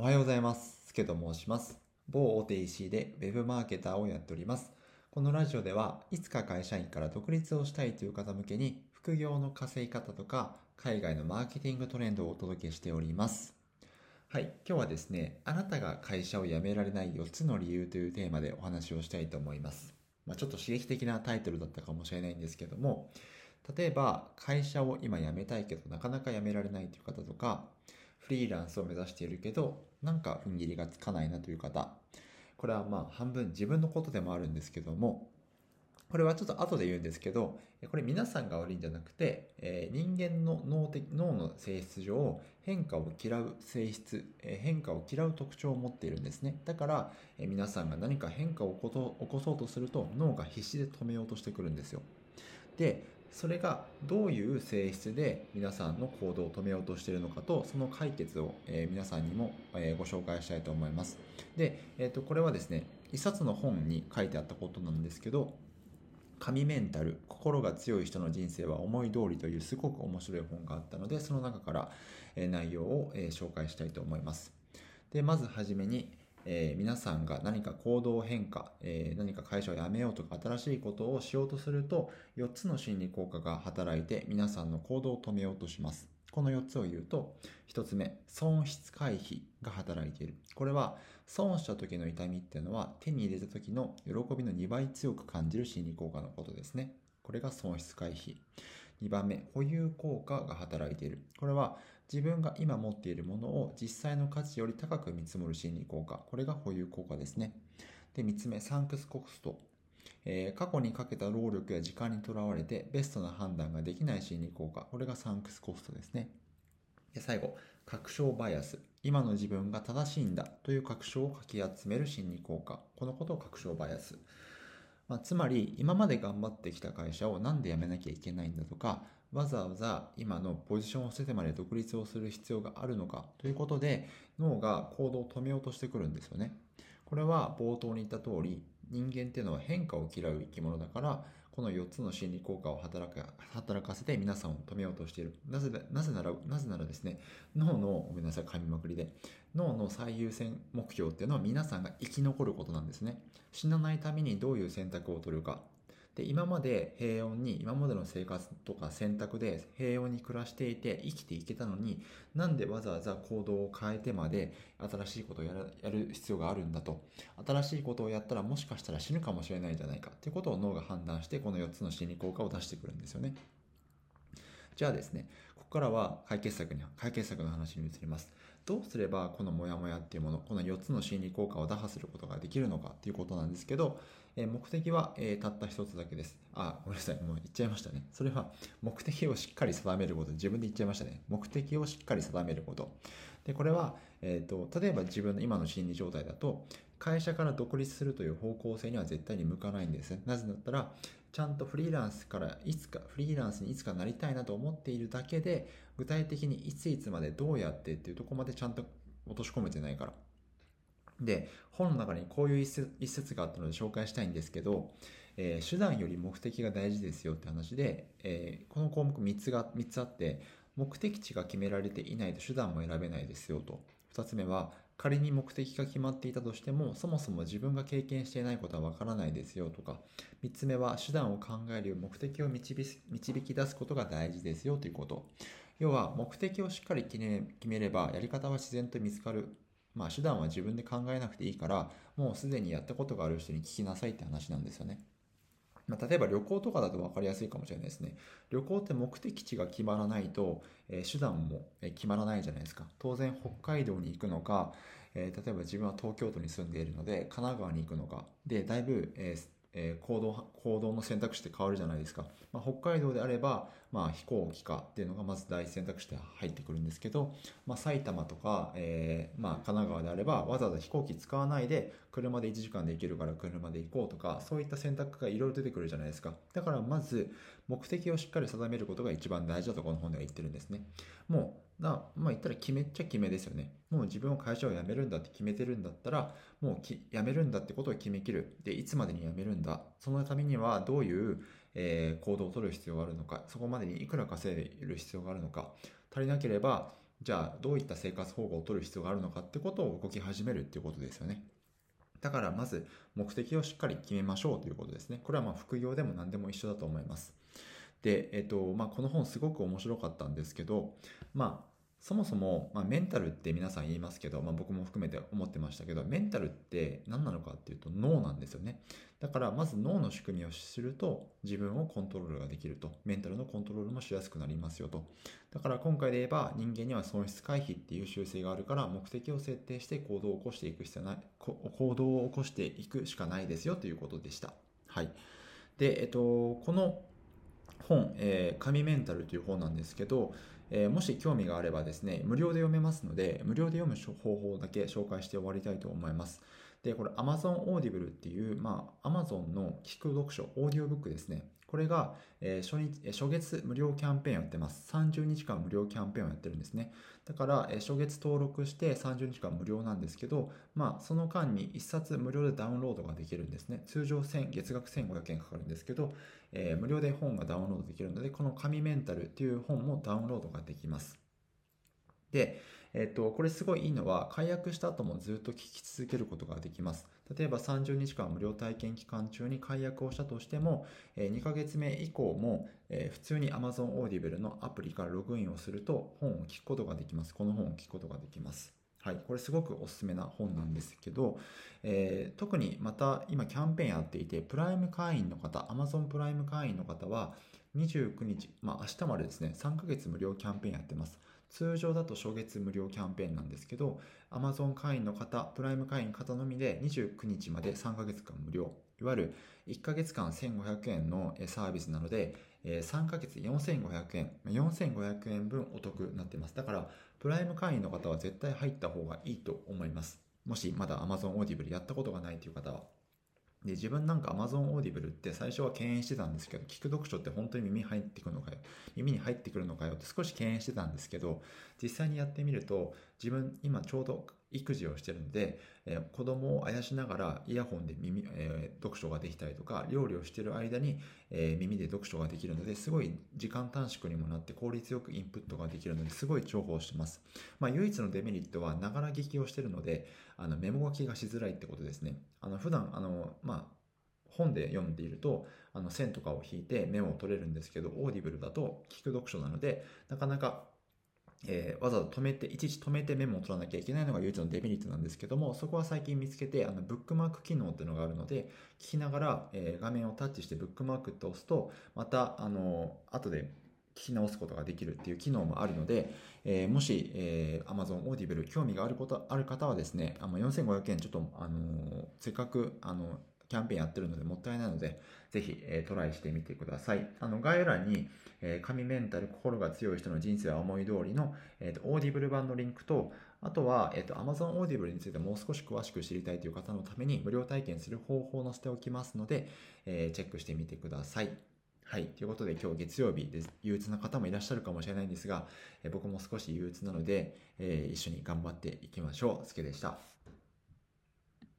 おはようございます。すけと申します。某大手 EC で Web マーケターをやっております。このラジオではいつか会社員から独立をしたいという方向けに副業の稼ぎ方とか海外のマーケティングトレンドをお届けしております。はい。今日はですね、あなたが会社を辞められない4つの理由というテーマでお話をしたいと思います。まあ、ちょっと刺激的なタイトルだったかもしれないんですけども、例えば会社を今辞めたいけどなかなか辞められないという方とか、フリーランスを目指しているけど、なんか踏ん切りがつかないなという方。これはまあ半分自分のことでもあるんですけども、これはちょっと後で言うんですけど、これ皆さんが悪いんじゃなくて、えー人間の脳的脳の性質上、変化を嫌う性質、えー変化を嫌う特徴を持っているんですね。だから、えー皆さんが何か変化を起こそう起こそうとすると、脳が必死で止めようとしてくるんですよ。で、それがどういう性質で皆さんの行動を止めようとしているのかと、その解決を、え皆さんにも、えご紹介したいと思います。で、えーと、これはですね、一冊の本に書いてあったことなんですけど、神メンタル、心が強い人の人生は思い通りというすごく面白い本があったので、その中から、え内容を、え紹介したいと思います。で、まずはじめに、えー皆さんが何か行動変化、えー何か会社を辞めようとか新しいことをしようとすると、4つの心理効果が働いて皆さんの行動を止めようとします。この4つを言うと、1つ目、損失回避が働いている。これは、損した時の痛みっていうのは手に入れた時の喜びの2倍強く感じる心理効果のことですね。これが損失回避。2番目、保有効果が働いている。これは自分が今持っているものを実際の価値より高く見積もる心理効果。これが保有効果ですね。で、3つ目、サンクスコスト。えー過去にかけた労力や時間にとらわれてベストな判断ができない心理効果。これがサンクスコストですね。で最後、確証バイアス。今の自分が正しいんだという確証をかき集める心理効果。このことを確証バイアス。まあ、つまり、今まで頑張ってきた会社をなんで辞めなきゃいけないんだとか、わざわざ今のポジションを捨ててまで独立をする必要があるのかということで、脳が行動を止めようとしてくるんですよね。これは冒頭に言った通り、人間っていうのは変化を嫌う生き物だから、この4つの心理効果を働か働かせて皆さんを止めようとしている。なぜなぜなら、なぜならですね、脳の、ごめんなさい、噛みまくりで、脳の最優先目標っていうのは皆さんが生き残ることなんですね。死なないためにどういう選択を取るか。で、今まで平穏に、今までの生活とか選択で平穏に暮らしていて生きていけたのに、なんでわざわざ行動を変えてまで新しいことをやらやる必要があるんだと。新しいことをやったらもしかしたら死ぬかもしれないんじゃないかっていうことを脳が判断してこの4つの心理効果を出してくるんですよね。じゃあですね、ここからは解決策に、解決策の話に移ります。どうすればこのモヤモヤっていうもの、この4つの心理効果を打破することができるのかっていうことなんですけど、え目的は、えたった一つだけです。あ、ごめんなさい。もう言っちゃいましたね。それは目的をしっかり定めること。自分で言っちゃいましたね。目的をしっかり定めること。で、これは、えっ、と、例えば自分の今の心理状態だと、会社から独立するという方向性には絶対に向かないんですね。なぜだったら、ちゃんとフリーランスからいつか、フリーランスにいつかなりたいなと思っているだけで、具体的にいついつまでどうやってっていうとこまでちゃんと落とし込めてないから。で、本の中にこういう一節があったので紹介したいんですけど、えー手段より目的が大事ですよって話で、えーこの項目3つが、3つあって、目的地が決められていないと手段も選べないですよと。2つ目は、仮に目的が決まっていたとしても、そもそも自分が経験していないことはわからないですよとか、3つ目は、手段を考えるよう目的を導き出すことが大事ですよということ。要は、目的をしっかり決めれば、やり方は自然と見つかる。まあ、手段は自分で考えなくていいから、もうすでにやったことがある人に聞きなさいって話なんですよね。まあ、例えば旅行とかだと分かりやすいかもしれないですね。旅行って目的地が決まらないと、えー手段も決まらないじゃないですか。当然北海道に行くのか、えー例えば自分は東京都に住んでいるので、神奈川に行くのか。で、だいぶ、えーえー行動、行動の選択肢って変わるじゃないですか。まあ、北海道であれば、まあ、飛行機かっていうのがまず第一選択肢で入ってくるんですけど、まあ、埼玉とか、えーまあ、神奈川であれば、わざわざ飛行機使わないで、車で1時間で行けるから車で行こうとか、そういった選択がいろいろ出てくるじゃないですか。だからまず、目的をしっかり定めることが一番大事だとこの本では言ってるんですね。もう、なまあ言ったら決めっちゃ決めですよね。もう自分は会社を辞めるんだって決めてるんだったら、もうき辞めるんだってことを決めきる。で、いつまでに辞めるんだ。そのためにはどういう、えー行動を取る必要があるのか。そこまでにいくら稼いでる必要があるのか。足りなければ、じゃあどういった生活保護を取る必要があるのかってことを動き始めるっていうことですよね。だからまず目的をしっかり決めましょうということですね。これはまあ副業でも何でも一緒だと思います。で、えっと、まあ、この本すごく面白かったんですけど、まあ、そもそも、まあ、メンタルって皆さん言いますけど、まあ、僕も含めて思ってましたけど、メンタルって何なのかっていうと脳なんですよね。だからまず脳の仕組みを知ると自分をコントロールができると。メンタルのコントロールもしやすくなりますよと。だから今回で言えば人間には損失回避っていう習性があるから目的を設定して行動を起こしていく必要ない、行動を起こしていくしかないですよということでした。はい。で、えっと、この本、えー、神メンタルという本なんですけど、えー、もし興味があればですね、無料で読めますので、無料で読む方法だけ紹介して終わりたいと思います。で、これ Amazon Audible っていう、まあ、Amazon の聞く読書、オーディオブックですね。これが、え、初日、え初月無料キャンペーンやってます。30日間無料キャンペーンをやってるんですね。だから、え、初月登録して30日間無料なんですけど、まあ、その間に1冊無料でダウンロードができるんですね。通常1000、月額1500円かかるんですけど、えー、無料で本がダウンロードできるので、この紙メンタルっていう本もダウンロードができます。で、えっと、これすごいいいのは、解約した後もずっと聞き続けることができます。例えば30日間無料体験期間中に解約をしたとしても、2ヶ月目以降も、普通に Amazon Audible のアプリからログインをすると本を聞くことができます。この本を聞くことができます。はい、これすごくおすすめな本なんですけど、えー、特にまた今キャンペーンやっていて、プライム会員の方、Amazon プライム会員の方は、29日、まあ明日までですね、3ヶ月無料キャンペーンやってます。通常だと初月無料キャンペーンなんですけど、Amazon 会員の方、プライム会員方のみで29日まで3ヶ月間無料。いわゆる1ヶ月間1500円のサービスなので、3ヶ月4500円、4500円分お得になってます。だから、プライム会員の方は絶対入った方がいいと思います。もしまだ Amazon Audible やったことがないという方は。で、自分なんか Amazon Audible って最初は敬遠してたんですけど、聞く読書って本当に耳入ってくるのかよ、耳に入ってくるのかよって少し敬遠してたんですけど、実際にやってみると、自分今ちょうど育児をしてるので、えー、子供をあやしながらイヤホンで耳、えー、読書ができたりとか、料理をしてる間に、えー、耳で読書ができるので、すごい時間短縮にもなって効率よくインプットができるので、すごい重宝してます。まあ、唯一のデメリットは、ながら聞きをしてるので、あの、メモ書きがしづらいってことですね。あの、普段、あの、まあ、本で読んでいると、あの線とかを引いてメモを取れるんですけど、オーディブルだと聞く読書なので、なかなかえー、わざわざ止めて、いちいち止めてメモを取らなきゃいけないのが唯一のデメリットなんですけども、そこは最近見つけて、あの、ブックマーク機能っていうのがあるので、聞きながら、えー、画面をタッチしてブックマークって押すと、また、あの、後で聞き直すことができるっていう機能もあるので、えー、もし、えー、Amazon Audible 興味があること、ある方はですね、あの、4500円ちょっと、あのせっかく、あの、キャンペーンやってるのでもったいないので、ぜひ、えー、トライしてみてください。あの、概要欄に、えー、神メンタル、心が強い人の人生は思い通りの、えっ、ー、と、オーディブル版のリンクと、あとは、えっ、と、Amazon Audible についてもう少し詳しく知りたいという方のために無料体験する方法を載せておきますので、え、チェックしてみてください。はい。ということで今日月曜日です。憂鬱な方もいらっしゃるかもしれないんですが、え僕も少し憂鬱なので、え、一緒に頑張っていきましょう。すけでした。